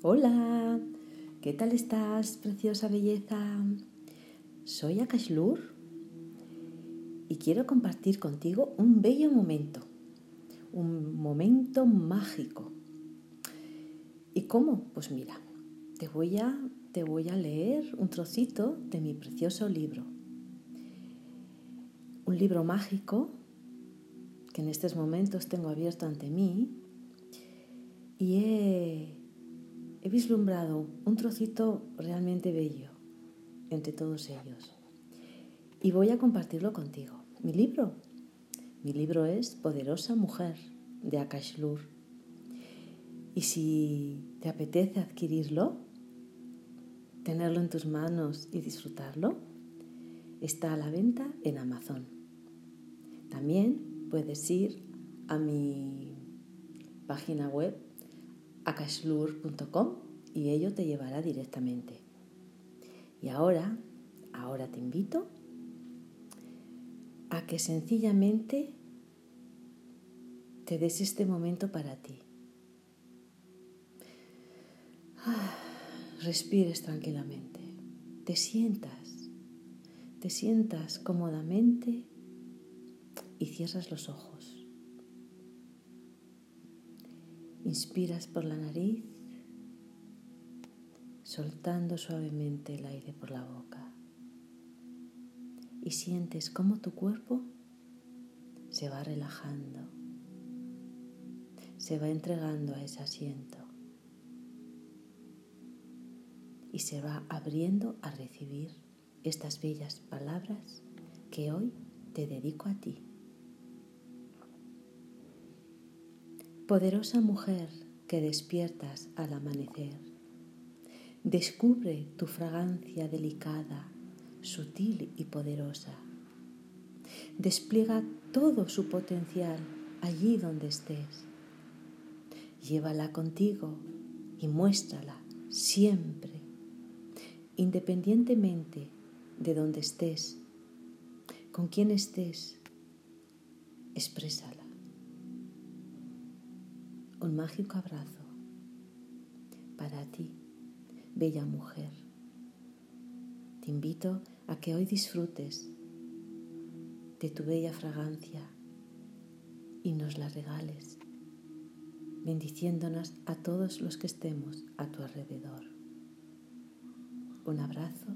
Hola, ¿qué tal estás, preciosa belleza? Soy Akashlur y quiero compartir contigo un bello momento, un momento mágico. ¿Y cómo? Pues mira, te voy a, te voy a leer un trocito de mi precioso libro. Un libro mágico que en estos momentos tengo abierto ante mí y he he vislumbrado un trocito realmente bello entre todos ellos y voy a compartirlo contigo. Mi libro, mi libro es Poderosa Mujer de Akashlur. Y si te apetece adquirirlo, tenerlo en tus manos y disfrutarlo, está a la venta en Amazon. También puedes ir a mi página web akashlur.com y ello te llevará directamente. Y ahora, ahora te invito a que sencillamente te des este momento para ti. Ah, respires tranquilamente, te sientas, te sientas cómodamente y cierras los ojos. Inspiras por la nariz, soltando suavemente el aire por la boca. Y sientes cómo tu cuerpo se va relajando, se va entregando a ese asiento y se va abriendo a recibir estas bellas palabras que hoy te dedico a ti. Poderosa mujer que despiertas al amanecer, descubre tu fragancia delicada, sutil y poderosa. Despliega todo su potencial allí donde estés. Llévala contigo y muéstrala siempre, independientemente de donde estés, con quien estés, exprésala un mágico abrazo para ti, bella mujer. Te invito a que hoy disfrutes de tu bella fragancia y nos la regales, bendiciéndonos a todos los que estemos a tu alrededor. Un abrazo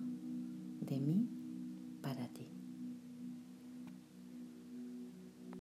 de mí